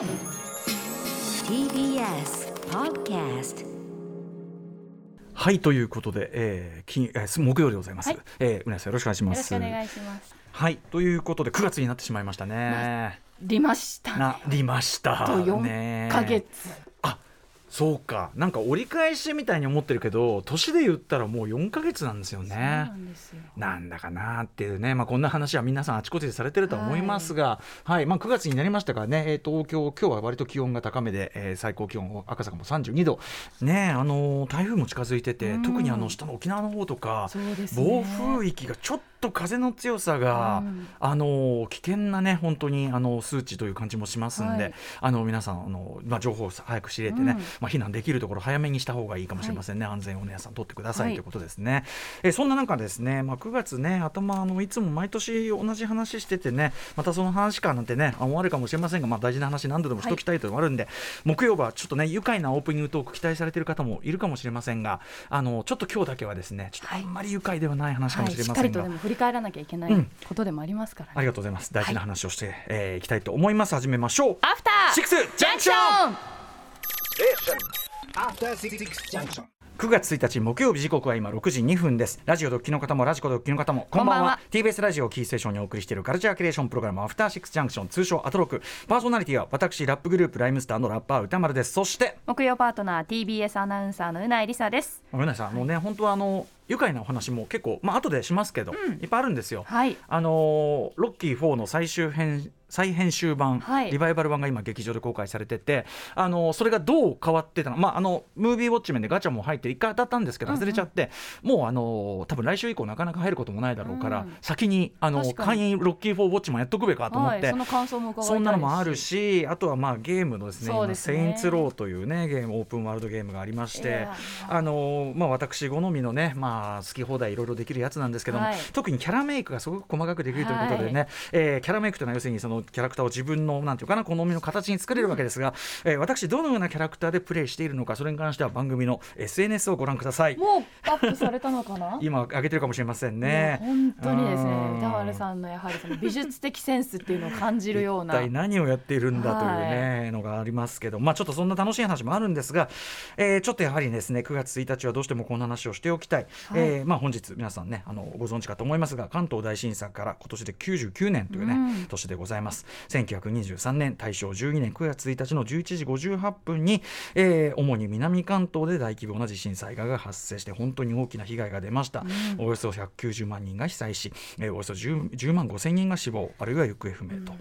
TBS Podcast はいということで、えー金えー、木曜でございます、はいえー、うなさんよろしくお願いしまよろしすくお願いします。はいということで9月になってしまいましたねりましたね。なりましたと四ねヶ月。あそうか。なんか折り返しみたいに思ってるけど年で言ったらもう4ヶ月なんですよそうねなんですよ。なんだかなっていうね、まあ、こんな話は皆さんあちこちでされてるとは思いますが、はい。まあ、9月になりましたからね、えー東京、今日は割と気温が高めで、えー最高気温、赤坂も32度、ねあのー台風も近づいてて、うん。特にあの下の沖縄の方とか、ね。暴風域がちょっと風の強さが、うん。あのー危険なね、本当にあの数値という感じもしますんで、はい。あの皆さんあの、まあ、情報を早く知れてね、うんまあ、避難できるところ、早めにした方がいいかもしれませんね、安全を皆さん取ってください、はいということですね。えーそんな中ですね、まあ、9月ね、頭あのいつも毎年同じ話しててね、またその話かなんてね、思われるかもしれませんが、まあ、大事な話、何度でもしときたいというのがあるんで、木曜はちょっとね、愉快なオープニングトーク期待されている方もいるかもしれませんが、あのちょっと今日だけはですね、ちょっとあんまり愉快ではない話かはい、もしれませんが。しっかりとでも振り返らなきゃいけないうんことでもありますからね。ありがとうございます。大事な話をして、いえーいきたいと思います。始めましょう。アフターシックスジャンクション.9月1日木曜日時刻は今6時2分です。ラジオドッキの方もラジコドッキの方もこんばんは。こんばんは。TBS ラジオをキーステーションにお送りしているカルチャーキュレーションプログラムアフターシックスジャンクション通称アトロク。パーソナリティは私ラップグループライムスターのラッパー歌丸です。そして木曜パートナー TBS アナウンサーのうないりさです。ごめんなさい。あのね本当はあの愉快なお話も結構まあ後でしますけど、いっぱいあるんですよ。はい。あのーロッキー4の最終編再編集版、はい。リバイバル版が今劇場で公開されてて、あのーそれがどう変わってたの？まああのムービーウォッチ面でガチャも入って一回当たったんですけど外れちゃって、もうあのー多分来週以降なかなか入ることもないだろうから、うん先にあの会員ロッキー4ウォッチもやっとくべかと思って。はい、その感想もそんなのもあるし、あとはまあゲームのですね、ね。セインツローというねゲームオープンワールドゲームがありましてあのまあ私好みのねまあ好き放題いろいろできるやつなんですけども、はい。特にキャラメイクがすごく細かくできるということでね、えーキャラメイクというのは要するにそのキャラクターを自分のなんていうかな好みの形に作れるわけですが、えー私どのようなキャラクターでプレイしているのかそれに関しては番組の SNS をご覧ください。もうアップされたのかな？今上げてるかもしれませんね。本当にですねうん。歌丸さんのやはりその美術的センスっていうのを感じるような。一体何をやっているんだというね、はのがありますけど、まあ、ちょっとそんな楽しい話もあるんですが、えーちょっとやはりですね9月1日はどうしてもこんな話をしておきたい、はい。えーまあ、本日皆さんねあのご存知かと思いますが関東大震災から今年で99年というね、うん。年でございます1923年大正12年9月1日の11時58分に、えー主に南関東で大規模な地震災害が発生して本当に大きな被害が出ました、およそ190万人が被災し、えーおよそ 10, 10万5千人が死亡あるいは行方不明と、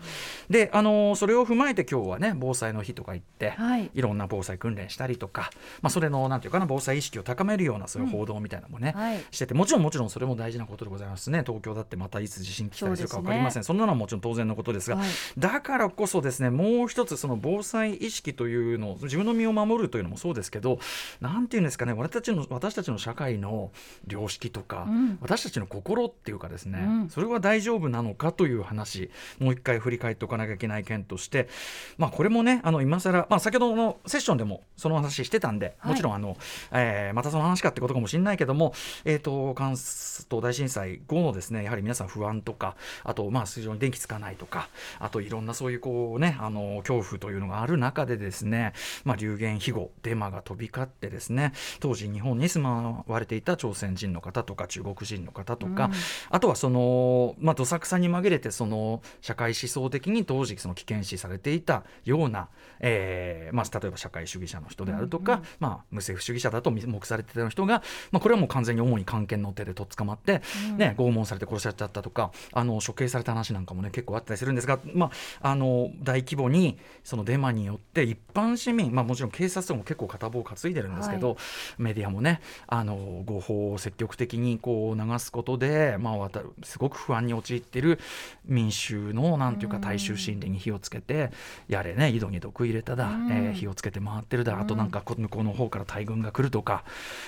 で、あのーそれを踏まえて今日はね防災の日とか言って、はい。いろんな防災訓練したりとか、まあ、それのなんていうかな防災意識を高めるようなそういう報道みたいなのもね、はい。しててもちろんもちろんそれも大事なことでございますね。東京だってまたいつ地震来たりするか分かりません。そ,、んなのはもちろん当然のことですが、はい。だからこそですねもう一つその防災意識というのを自分の身を守るというのもそうですけどなんていうんですかね私たちの私たちの社会の良識とか、うん。私たちの心っていうかですね、うん。それは大丈夫なのかという話もう一回振り返っておかなきゃいけない件として、まあ、これもねあの今更、まあ、先ほどのセッションでもその話してたんで、はい。もちろんあの、えーまたその話かってことかもしれないけども、えー、と関東大震災後のですねやはり皆さん不安とかあとまあ非常に電気つかないとかあといろんなそういうこうねあの恐怖というのがある中でですね、まあ、流言飛語デマが飛び交ってですね当時日本に住まわれていた朝鮮人の方とか中国人の方とか、うん。あとはその、まあ、どさくさに紛れてその社会思想的に当時その危険視されていたような、えーまあ、例えば社会主義者の人であるとか、まあ、無政府主義者だと目されてた人が、まあ、これはもう完全に主に関係の手でとっ捕まって、ね、拷問されて殺されちゃったとかあの処刑された話なんかもね結構あったりするんですが、まあ、あの大規模にそのデマによって一般市民、まあ、もちろん警察とかも結構片棒を担いでるんですけど、はメディアもねあの誤報を積極的にこう流すことで、まあ、すごく不安に陥っている民衆のなんていうか大衆心理に火をつけてやれね井戸に毒入れただ、うん。えー火をつけて回ってるだあとなんかこ向こうの方から大軍が来るとか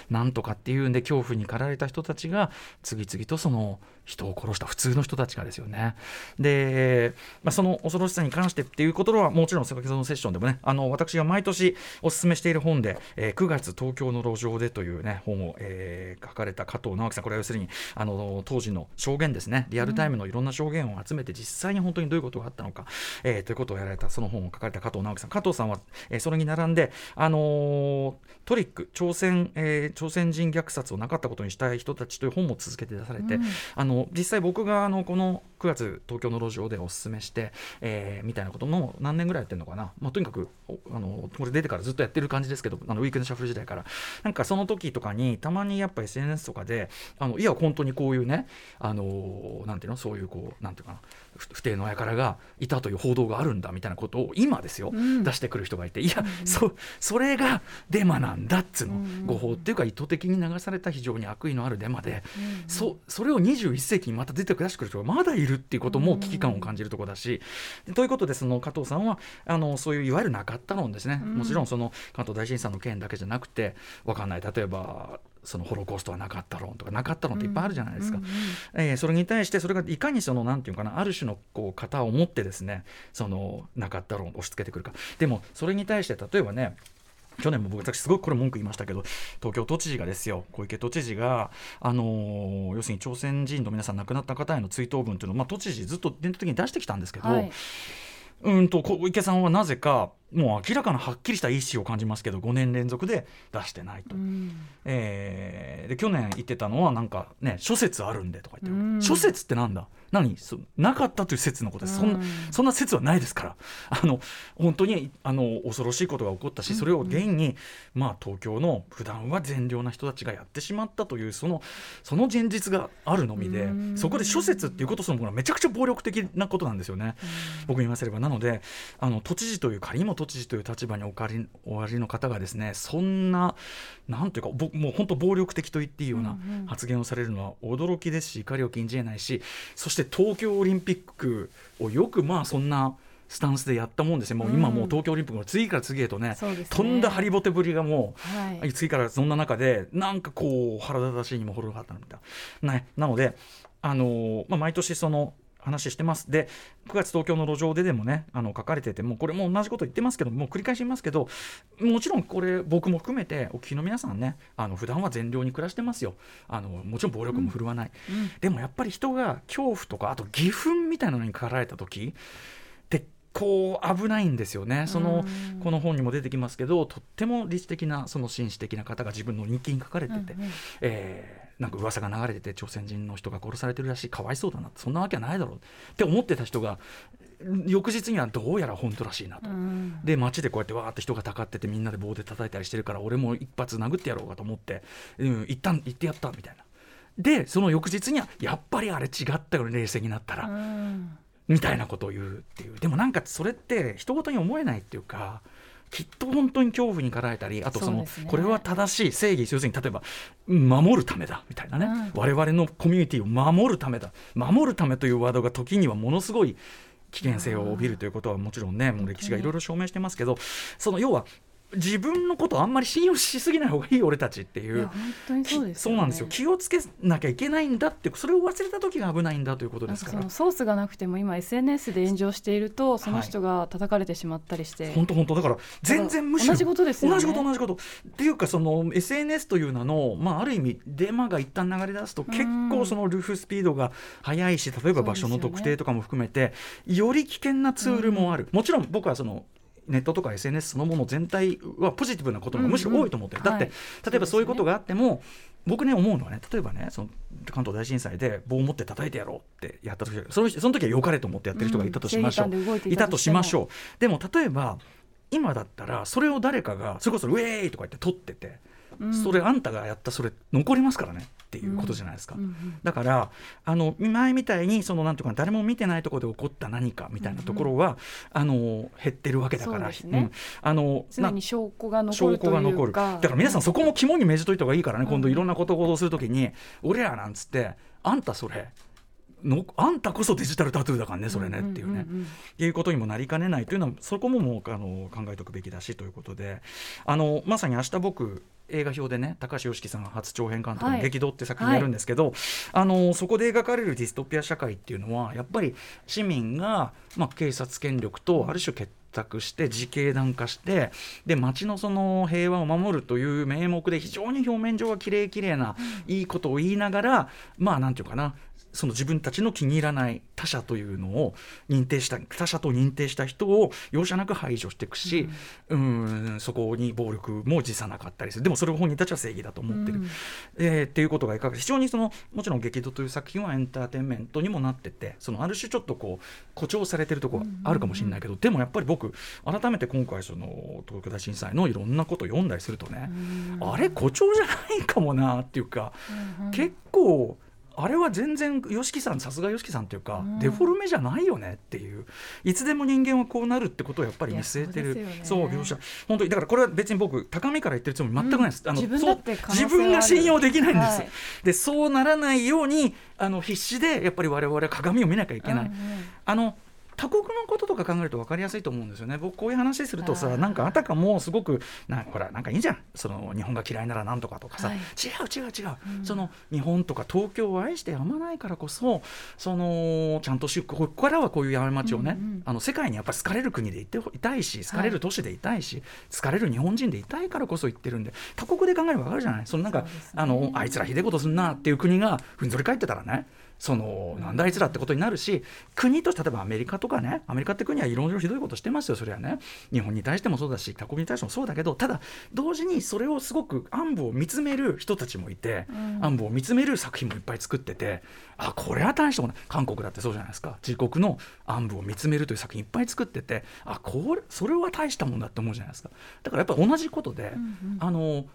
なんとかっていうんで恐怖に駆られた人たちが次々とその人を殺した普通の人たちがですよね。で、まあ、その恐ろしさに関してっていうことはもちろん先ほどのセッションでもねあの私が毎年お勧めしている本で「えー、9月東京の路上で」というね本を、えー、書かれた加藤直樹さん。これは要するにあの当時の証言ですね。リアルタイムのいろんな証言を集めて実際に本当にどういうことがあったのか、えー、ということをやられたその本を書かれた加藤直樹さん。加藤さんは、えー、それに並んで、あのー、トリック朝鮮、えー、朝鮮人虐殺をなかったことにしたい人たちという本も続けて出されて、うん、あの実際僕があのこの9月東京の路上でおすすめして、えー、みたいなことも何年ぐらいやってるのかな、まあ、とにかくあのこれ出てからずっとやってる感じですけどあのウィークエンドシャッフル時代から。なんかその時とかにたまにやっぱ SNS とかであのいや本当にこういうねあのなんていうの？そういうこうなんていうかな。不定の輩がいたという報道があるんだみたいなことを今ですよ、うん、出してくる人がいて。いや、うん、そそれがデマなんだっつうの、うん、誤報っていうか意図的に流された非常に悪意のあるデマで、そそれを21世紀にまた出て出してくる人がまだいるっていうことも危機感を感じるところだし、ということでその加藤さんはあのそういういわゆるなかった論ですね、もちろんその関東大震災の件だけじゃなくて分かんない。例えばそのホロコーストはなかった論とかなかった論っていっぱいあるじゃないですか、うんうんえー、それに対してそれがいかにそのなんていうかなある種のこう型を持ってですねそのなかった論を押し付けてくるか。でもそれに対して例えばね去年も僕私すごくこれ文句言いましたけど東京都知事がですよ小池都知事が、あのー、要するに朝鮮人の皆さん亡くなった方への追悼文というのを、まあ、都知事ずっと伝統的に出してきたんですけど、はい、うんと小池さんはなぜかもう明らかなはっきりした意思を感じますけど5年連続で出してないと、うん、えー、で去年言ってたのはなんかね諸説あるんでとか言って、うん、諸説ってなんだ？何？そなかったという説のことです、うん、そん。そんな説はないですから。あの本当にあの恐ろしいことが起こったしそれを原因に、まあ、東京の普段は善良な人たちがやってしまったというそのその現実があるのみでそこで諸説っていうことそのものはめちゃくちゃ暴力的なことなんですよね、僕に言わせれば。なのであの都知事という仮にも都知事という立場におかりおありの方がですねそんななんていうかもう本当暴力的と言っていいような発言をされるのは驚きですし怒りを禁じえないしそして東京オリンピックをよくまあそんな。スタンスでやったもんですよ、もう今もう東京オリンピックの次から次へとね、ね。とんだハリボテぶりがもう、はい、次からそんな中で、なんかこう、腹立たしいにも程があったみたいな。ね、なので、あのー、まあ、毎年その話してます。で、9月東京の路上ででもね、あの書かれてて、もこれも同じこと言ってますけど、もう繰り返し言いますけど、もちろんこれ、僕も含めて、お聞きの皆さんね、あの普段は善良に暮らしてますよ。あのもちろん暴力も振るわない、うん。うん、でもやっぱり人が恐怖とか、あと義憤みたいなのに駆られた時ってこう危ないんですよね、そのこの本にも出てきますけど、とっても理知的な、その紳士的な方が自分の日記に書かれてて、うんうん、えーなんか噂が流れてて朝鮮人の人が殺されてるらしい。かわいそうだなそんなわけはないだろう。って思ってた人が翌日にはどうやら本当らしいなと、うん、で街でこうやってわーって人がたかっててみんなで棒で叩いたりしてるから俺も一発殴ってやろうかと思って、うん、一旦行ってやったみたいな。でその翌日にはやっぱりあれ違ったよね冷静になったら、うん、みたいなことを言うっていう。でもなんかそれって人事に思えないっていうかきっと本当に恐怖に駆られたりあとその、ね、これは正しい正義要するに例えば守るためだみたいなね、うん、我々のコミュニティを守るためだ。守るためというワードが時にはものすごい危険性を帯びるということはもちろんねもう歴史がい。ろいろ証明してますけどその要は自分のことあんまり信用しすぎない方がいい俺たちっていう。そうです、ね、そうなんですよ。気をつけなきゃいけないんだってそれを忘れた時が危ないんだということですから。ソースがなくても今 SNS で炎上しているとその人が叩かれてしまったりして、本当本当。だから全然むしろ同じことですよね。同じこと同じこと。っていうかその SNS という名の、まあ、ある意味デマが一旦流れ出すと結構そのルフスピードが速いし例えば場所の特定とかも含めて、ね、より危険なツールもある、もちろん。僕はそのネットとか SNS そのもの全体はポジティブなことがむしろ多いと思ってる、うんうん、だって、はい、例えばそういうことがあっても、僕ね思うのはね例えばねその関東大震災で棒を持って叩いてやろうってやった時そのその時は良かれと思ってやってる人がいたとしましょう、うん、いたとしましょう。でも例えば今だったらそれを誰かがそれこそ「ウェーイ!」とか言って撮っててそれあんたがやったそれ残りますからねっていうことじゃないですか、だからあの前みたいにそのなんていうか誰も見てないところで起こった何かみたいなところは、あの減ってるわけだから、ね。うん、あの常に証拠が残る証拠が残る。だから皆さんそこも肝に銘じといた方がいいからね、今度いろんなことを行動するときに俺らなんつってあんたそれのあんたこそデジタルタトゥーだからねそれねっていうね、いうことにもなりかねないというのはそこももうあの考えておくべきだしということで。あのまさに明日僕映画表でね高橋良樹さんが初長編監督の「激動」って作品やるんですけど、はい、あのそこで描かれるディストピア社会っていうのはやっぱり市民が、まあ、警察権力とある種決択して自警団化してで町のその平和を守るという名目で非常に表面上はきれいきれいな、いいことを言いながらまあなんていうかなその自分たちの気に入らない他者というのを認定した他者と認定した人を容赦なく排除していくし、うん、うんそこに暴力も辞さなかったりする。でもそれを本人たちは正義だと思ってる、うん、えー、っていうことがいかが非常にそのもちろん激怒という作品はエンターテインメントにもなっててそのある種ちょっとこう誇張されてるところあるかもしれないけど、でもやっぱり僕改めて今回その東京大震災のいろんなことを読んだりするとね、うん、あれ誇張じゃないかもなっていうか、うんうん、結構。あれは全然 YOSHIKI さんさすが YOSHIKI さんっていうか、うん、デフォルメじゃないよねっていう。いつでも人間はこうなるってことをやっぱり見据えてる。そう描写。本当にだからこれは別に僕高めから言ってるつもり全くないです、うん、あの自分が信用できないんです、はい、でそうならないようにあの必死でやっぱり我々は鏡を見なきゃいけない、うんうん、あの他国のこととか考えると分かりやすいと思うんですよね。僕こういう話するとさなんかあたかもすごくなほらなんかいいじゃん。その日本が嫌いならなんとかとかさ、はい、違う違う違う、うん、その日本とか東京を愛してやまないからこそそのちゃんとしここからはこういう過ちをね、うんうん、あの世界にやっぱり好かれる国でいていたいし好かれる都市でいたいし、はい、好かれる日本人でいたいからこそ言ってるんで他国で考えれば分かるじゃない？そのなんか、ね、あのあいつらひでえことすんなっていう国がふんぞり返ってたらねそのなんだあいつらってことになるし国として例えばアメリカとかねアメリカって国はいろいろひどいことしてますよそれはね。日本に対してもそうだし他国に対してもそうだけどただ同時にそれをすごく暗部を見つめる人たちもいて、うん、暗部を見つめる作品もいっぱい作っててあこれは大したもの韓国だってそうじゃないですか。自国の暗部を見つめるという作品いっぱい作っててあこれそれは大したもんだって思うじゃないですか。だからやっぱり同じことで、うんうん、あの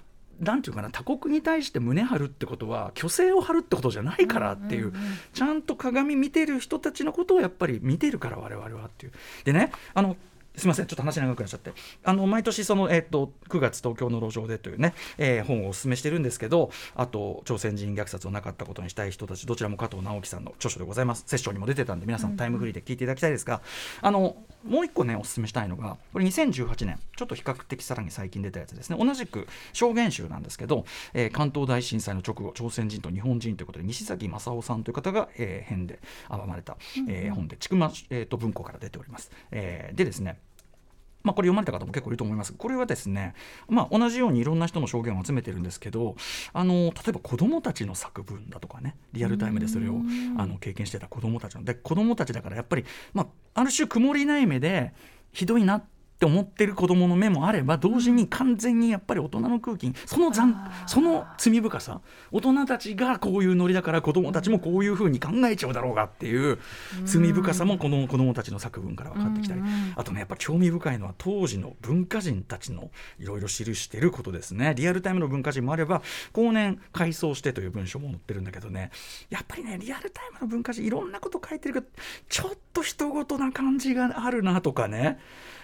なんていうかな他国に対して胸張るってことは虚勢を張るってことじゃないからっていう,、ちゃんと鏡見てる人たちのことをやっぱり見てるから我々はっていう。でねあのすみません、ちょっと話長くなっちゃって、あの毎年その、えーと、9月、東京の路上でというね、えー、本をお勧めしてるんですけど、あと、朝鮮人虐殺をなかったことにしたい人たち、どちらも加藤直樹さんの著書でございます、セッションにも出てたんで、皆さん、タイムフリーで聞いていただきたいですが、あのもう一個ね、お勧めしたいのが、これ2018年、ちょっと比較的さらに最近出たやつですね、同じく証言集なんですけど、えー、関東大震災の直後、朝鮮人と日本人ということで、西崎正夫さんという方が、えー、編で編まれた、えー、本で、千曲、えーと文庫から出ております。えー、でですね、まあ、これ読まれた方も結構いると思います。これはですね、まあ、同じようにいろんな人の証言を集めてるんですけどあの例えば子どもたちの作文だとかねリアルタイムでそれをあの経験してた子どもたちの。で子どもたちだからやっぱり、まあ、ある種曇りない目でひどいなってって思ってる子どもの目もあれば同時に完全にやっぱり大人の空気その残その罪深さ大人たちがこういうノリだから子どもたちもこういうふうに考えちゃうだろうがっていう罪深さもこの子どもたちの作文から分かってきたりあとねやっぱ興味深いのは当時の文化人たちのいろいろ記してることですね。リアルタイムの文化人もあれば後年改装してという文章も載ってるんだけどね。やっぱりねリアルタイムの文化人いろんなこと書いてるけどちょっと人事な感じがあるなとかね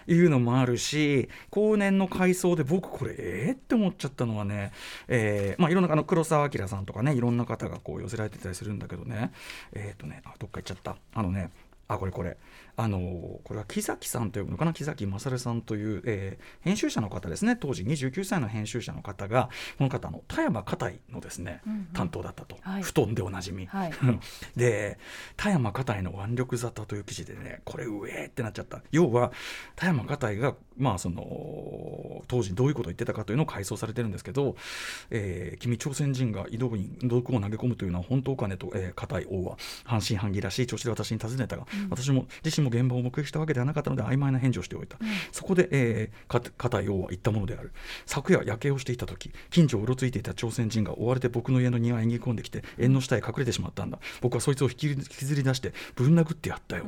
いうのももあるし後年の回想で僕これえー、って思っちゃったのはね、えーまあ、いろんなあの黒澤明さんとかねいろんな方がこう寄せられてたりするんだけどね。えっ、ー、とねあどっか行っちゃった。あのねあこれこれ。あのこれは木崎さんと呼ぶのかな？木崎勝さんという、えー、編集者の方ですね。当時29歳の編集者の方がこの方の田山家隊のですね、うんうん、担当だったと、はい、布団でおなじみ、はい、で田山家隊の腕力沙汰という記事でねこれうえってなっちゃった。要は田山家隊がまあその当時どういうことを言ってたかというのを回想されてるんですけど、えー、君朝鮮人が井戸に毒を投げ込むというのは本当かねと、えー、家隊王は半信半疑らしい調子で私に尋ねたが、うん、私も自身も現場を目撃したわけではなかったので曖昧な返事をしておいた、うん、そこで、えー、片陽は言ったものである。昨夜夜景をしていた時近所をうろついていた朝鮮人が追われて僕の家の庭へ逃げ込んできて縁の下へ隠れてしまったんだ。僕はそいつを引き引きずり出してぶん殴ってやったよ、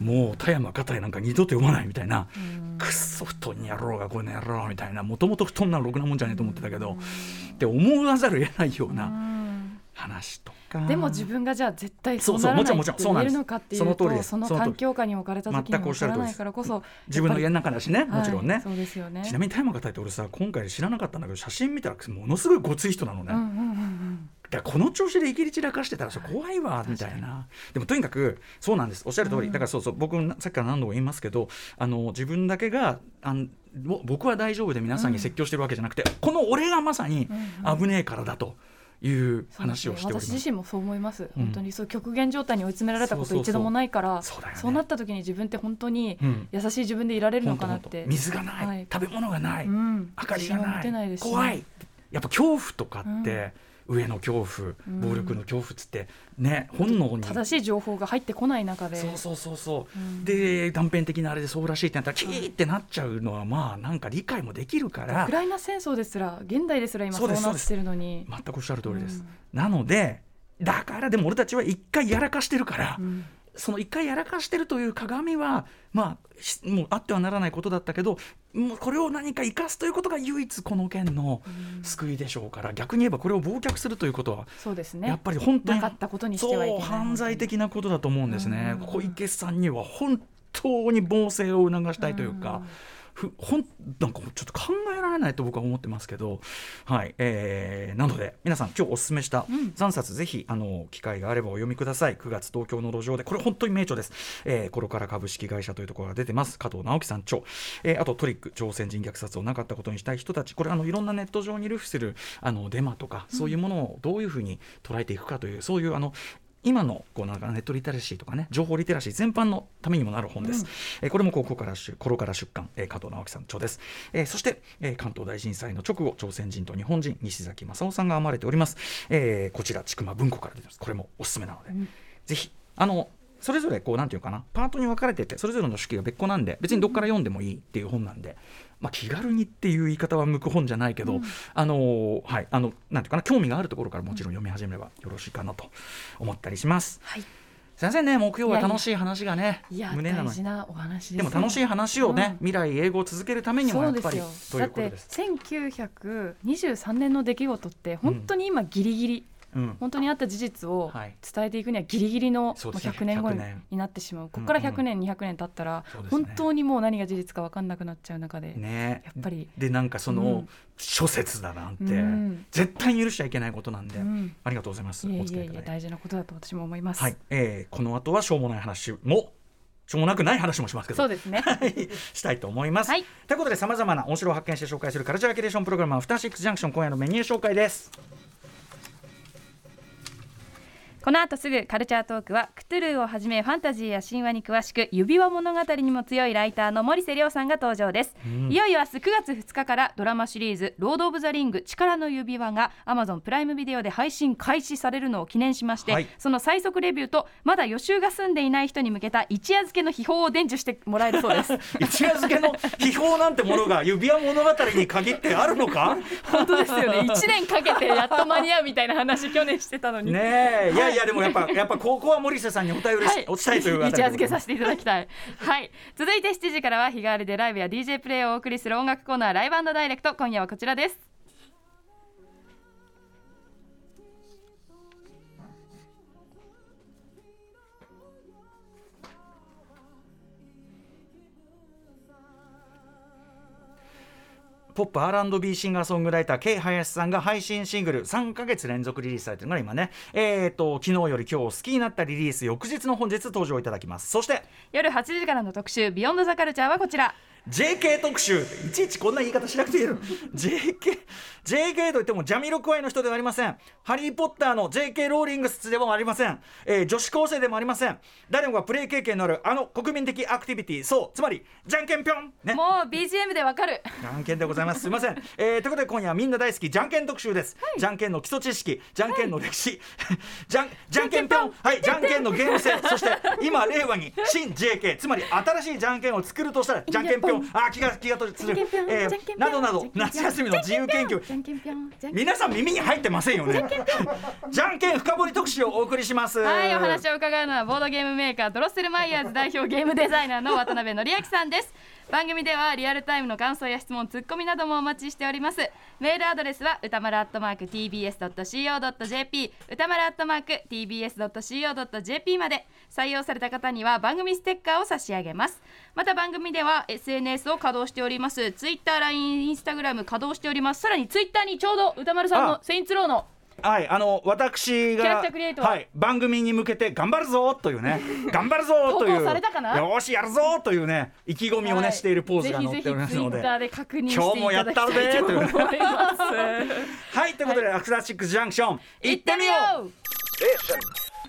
うん、もう田山片井なんか二度と読まないみたいな、うん、くっそ布団にやろうがこの野郎みたいな。もともと布団なのろくなもんじゃねえと思ってたけど、って思わざるを得ないような話とでも自分がじゃあ絶対そうならないって言えるのかっていうとその環境下に置かれた時にもらないからこそ自分の家の中だしねもちろんね、そうですよね。ちなみに田山がたいて俺さ今回知らなかったんだけど写真見たらものすごいごつい人なのね、だこの調子でいきり散らかしてたら怖いわみたいな。でもとにかくそうなんです。おっしゃる通り、だからそうそう僕さっきから何度も言いますけどあの自分だけがあん僕は大丈夫で皆さんに説教してるわけじゃなくて、この俺がまさに危ねえからだと。いう話をしております、私自身もそう思います、うん、本当にそう極限状態に追い詰められたこと一度もないからそうなった時に自分って本当に優しい自分でいられるのかなって、水がない、はい、食べ物がない、うん、明かりがない。怖い。やっぱ恐怖とかって、上の恐怖暴力の恐怖っつってね、本能に。正しい情報が入ってこない中で。そうそうそうそう、うん、で断片的なあれでそうらしいってなったらキーってなっちゃうのはまあなんか理解もできるから。ウクライナ戦争ですら現代ですら今そうなってるのに。全くおっしゃる通りです、うん、なのでだからでも俺たちは一回やらかしてるから、うんその一回やらかしてるという鏡は、まあ、もうあってはならないことだったけどもうこれを何か生かすということが唯一この件の救いでしょうから、逆に言えばこれを忘却するということはそうですねやっぱり本当になかったことにしてはいけない犯罪的なことだと思うんですね。小池さんには本当に暴政を促したいというか。うふほんなんかちょっと考えられないと僕は思ってますけど、はいえー、なので皆さん今日おすすめした3冊、うん、ぜひあの機会があればお読みください。9月東京の路上で。これ本当に名著です、えー、コロカラ株式会社というところが出てます。加藤直樹さん著、えー、あとトリック朝鮮人虐殺をなかったことにしたい人たち。これあのいろんなネット上に流布するあのデマとかそういうものをどういうふうに捉えていくかという、そういうあの今のこうなんかネットリテラシーとかね情報リテラシー全般のためにもなる本です、うん、えー、これもここからこから出版、えー、加藤直樹さん著です、えー、そして、えー、関東大震災の直後朝鮮人と日本人西崎正夫さんが編まれております、えー、こちら千曲文庫から出てます。これもおすすめなので、うん、ぜひあのそれぞれこうなんていうかなパートに分かれててそれぞれの手記が別個なんで別にどっから読んでもいいっていう本なんで、まあ、気軽にっていう言い方は向く本じゃないけど、うん、あのはいあのなんていうかな興味があるところからもちろん読み始めればよろしいかなと思ったりします。はい。すみませんね木曜は楽しい話がね胸なのに。なお話でも楽しい話をね、うん、未来英語を続けるためにもやっぱりということです。だって1923年の出来事って本当に今ギリギリ、うん、本当にあった事実を伝えていくにはギリギリの100年後になってしまう、ここから100年、うんうん、200年経ったら、本当にもう何が事実か分かんなくなっちゃう中で、ね、やっぱり。でなんかその、うん、諸説だなんて、うん、絶対に許しちゃいけないことなんで、うん、ありがとうございます。いえいえいえ大事なことだと私も思います、はい。えー、この後はしょうもない話もしょうもなくない話もしますけどそうですね。したいと思います、はい、ということでさまざまな面白を発見して紹介するカルチャーキュレーションプログラムアフターシックスジャンクション今夜のメニュー紹介ですこの後すぐカルチャートークはクトゥルーをはじめファンタジーや神話に詳しく指輪物語にも強いライターの森瀬亮さんが登場です、うん、いよいよ明日9月2日からドラマシリーズロードオブザリング力の指輪が Amazon プライムビデオで配信開始されるのを記念しまして、はい、その最速レビューとまだ予習が済んでいない人に向けた一夜漬けの秘宝を伝授してもらえるそうです。一夜漬けの秘宝なんてものが指輪物語に限ってあるのか？本当ですよね。1年かけてやっと間に合うみたいな話去年してたのに。ねえ。いやいやでもやっぱやっぱここは森下さんにお便り、はい、お伝えという一夜漬けさせていただきたい。はい。続いて7時からは日替わりでライブや DJ プレイをお送りする音楽コーナーライブダイレクト。今夜はこちらですポップ R&B シンガーソングライター K 林さんが配信シングル3か月連続リリースされてるのが今ね。えーと昨日より今日好きになったリリース翌日の本日登場いただきます。そして夜8時からの特集「ビヨンドザカルチャーはこちら。JK 特集いちいちこんな言い方しなくていいの。JK JK といってもジャミロクワイの人ではありません。ハリー・ポッターの JK ローリングスでもありません、えー、女子高生でもありません。誰もがプレイ経験のあるあの国民的アクティビティ。そうつまりじゃんけんぴょん、ね、もう BGM でわかる。じゃんけんでございます。すいません、えー、ということで今夜はみんな大好きじゃんけん特集です、はい、じゃんけんの基礎知識。じゃんけんの歴史、はい、じゃんじゃんけんぴょん。はい。じゃんけんのゲーム性。そして今令和に新 JK つまり新しいじゃんけんを作るとしたらじゃんけんぴょんあ気が気がとする、えー、などなど夏休みの自由研究。皆さん耳に入ってませんよね。じゃんけん深掘り特集をお送りします。はいお話を伺うのはボードゲームメーカードロッセルマイヤーズ代表ゲームデザイナーの渡辺則明さんです番組ではリアルタイムの感想や質問ツッコミなどもお待ちしております。メールアドレスは歌丸アットマーク tbs.co.jp 歌丸アットマーク tbs.co.jp まで。採用された方には番組ステッカーを差し上げます。また番組では SNS を稼働しております。ツイッター LINE インスタグラム稼働しております。さらにツイッターにちょうど歌丸さんのセインツローのはい、あの私がは。はい、番組に向けて頑張るぞというね。頑張るぞという。投稿されたかな？よーしやるぞというね意気込みをね、はい。しているポーズが載っておりますので。今日もやったるぜと思いますはいということで、アクターシックスジャンクション行ってみよう！う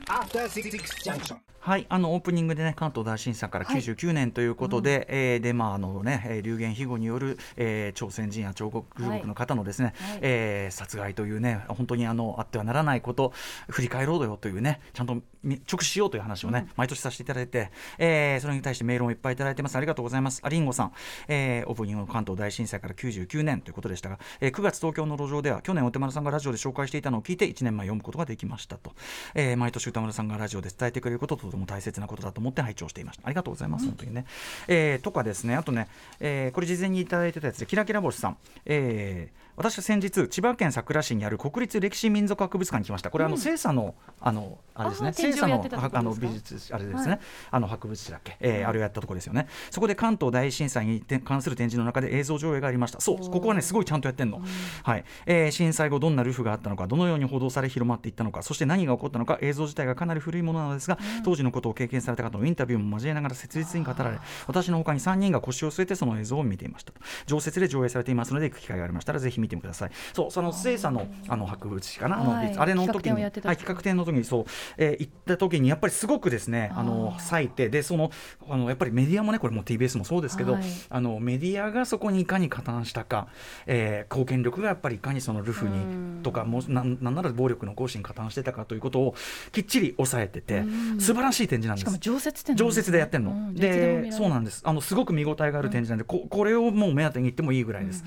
！After Six Junction. はい、あのオープニングでね関東大震災から99年ということで、えーでまああのねえー流言飛語による、えー朝鮮人や彫刻グループの方のですね、はい。えー殺害というね本当にあのあってはならないこと振り返ろうよというねちゃんとみ直視しようという話をね、毎年させていただいて、えーそれに対してメールをいっぱいいただいてます。ありがとうございます。ありんごさん、えーオープニングの関東大震災から99年ということでしたが、えー9月東京の路上では去年お手丸さんがラジオで紹介していたのを聞いて1年前読むことができましたと、えー毎年歌丸さんがラジオで伝えてくれることとても大切なことだと思って拝聴していました。ありがとうございます、本当にね、えーとかですねあとね、えーこれ事前にいただいてたやつでキラキラ星さん、えー私は先日千葉県佐倉市にある国立歴史民族博物館に来ました。これ、あの清佐のあのあれですね。あー展示をやってたとこあの美術あれですね、はい。あの博物誌だっけ、えーあれをやったところですよね。そこで関東大震災に関する展示の中で映像上映がありました。そうここはねすごいちゃんとやってんの、はい。えー震災後どんなルフがあったのかどのように報道され広まっていったのかそして何が起こったのか映像自体がかなり古いものなのですが、当時のことを経験された方のインタビューも交えながら切実に語られ私の他に3人が腰を据えてその映像を見ていましたと。常設で上映されていますので行く機会がありましたらぜひ見てください。そうその清佐のあの博物誌かなあの、はい。あれの時企画展をにやってたとこはい企画展の時にそう、えー行った時にやっぱりすごくですねあの割いてでそのあのやっぱりメディアもねこれも TBS もそうですけど、はい。あのメディアがそこにいかに加担したか、えー貢献力がやっぱりいかにそのルフにとかもうなんなんなら暴力の行使に加担してたかということをきっちり抑えてて素晴らしい展示なんです。しかも。常設展常設でやってんの、うんでそうなんです。あのすごく見応えがある展示なんで、ここれをもう目当てに行ってもいいぐらいです、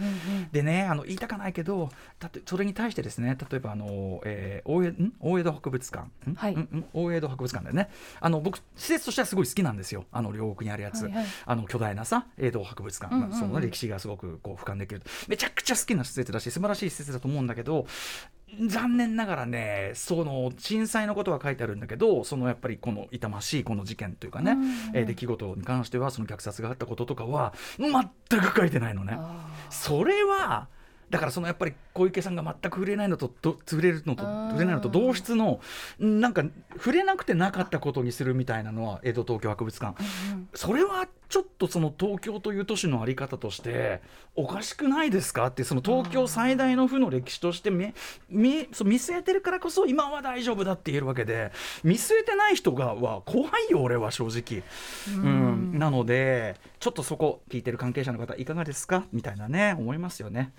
でねあの言いたかないけどだってそれに対してですね例えばあの、えー大江ん？大江戸博物館？ん、はい。大江戸博物館だよね。あの僕施設としてはすごい好きなんですよ。あの両国にあるやつ、はいはい。あの巨大なさ江戸博物館、その歴史がすごくこう俯瞰できる。めちゃくちゃ好きな施設だし素晴らしい施設だと思うんだけど残念ながらねその震災のことは書いてあるんだけどそのやっぱりこの痛ましいこの事件というかね、えー出来事に関してはその虐殺があったこととかは全く書いてないのね。それはだからそのやっぱり小池さんが全く触れないのとど触れるのと触れないのと同質のんなんか触れなくてなかったことにするみたいなのは江戸東京博物館、それはちょっとその東京という都市の在り方としておかしくないですかってその東京最大の負の歴史として見見そう見据えてるからこそ今は大丈夫だって言えるわけで見据えてない人がは怖いよ俺は正直。うん。なのでちょっとそこ聞いてる関係者の方いかがですか？みたいなね思いますよね。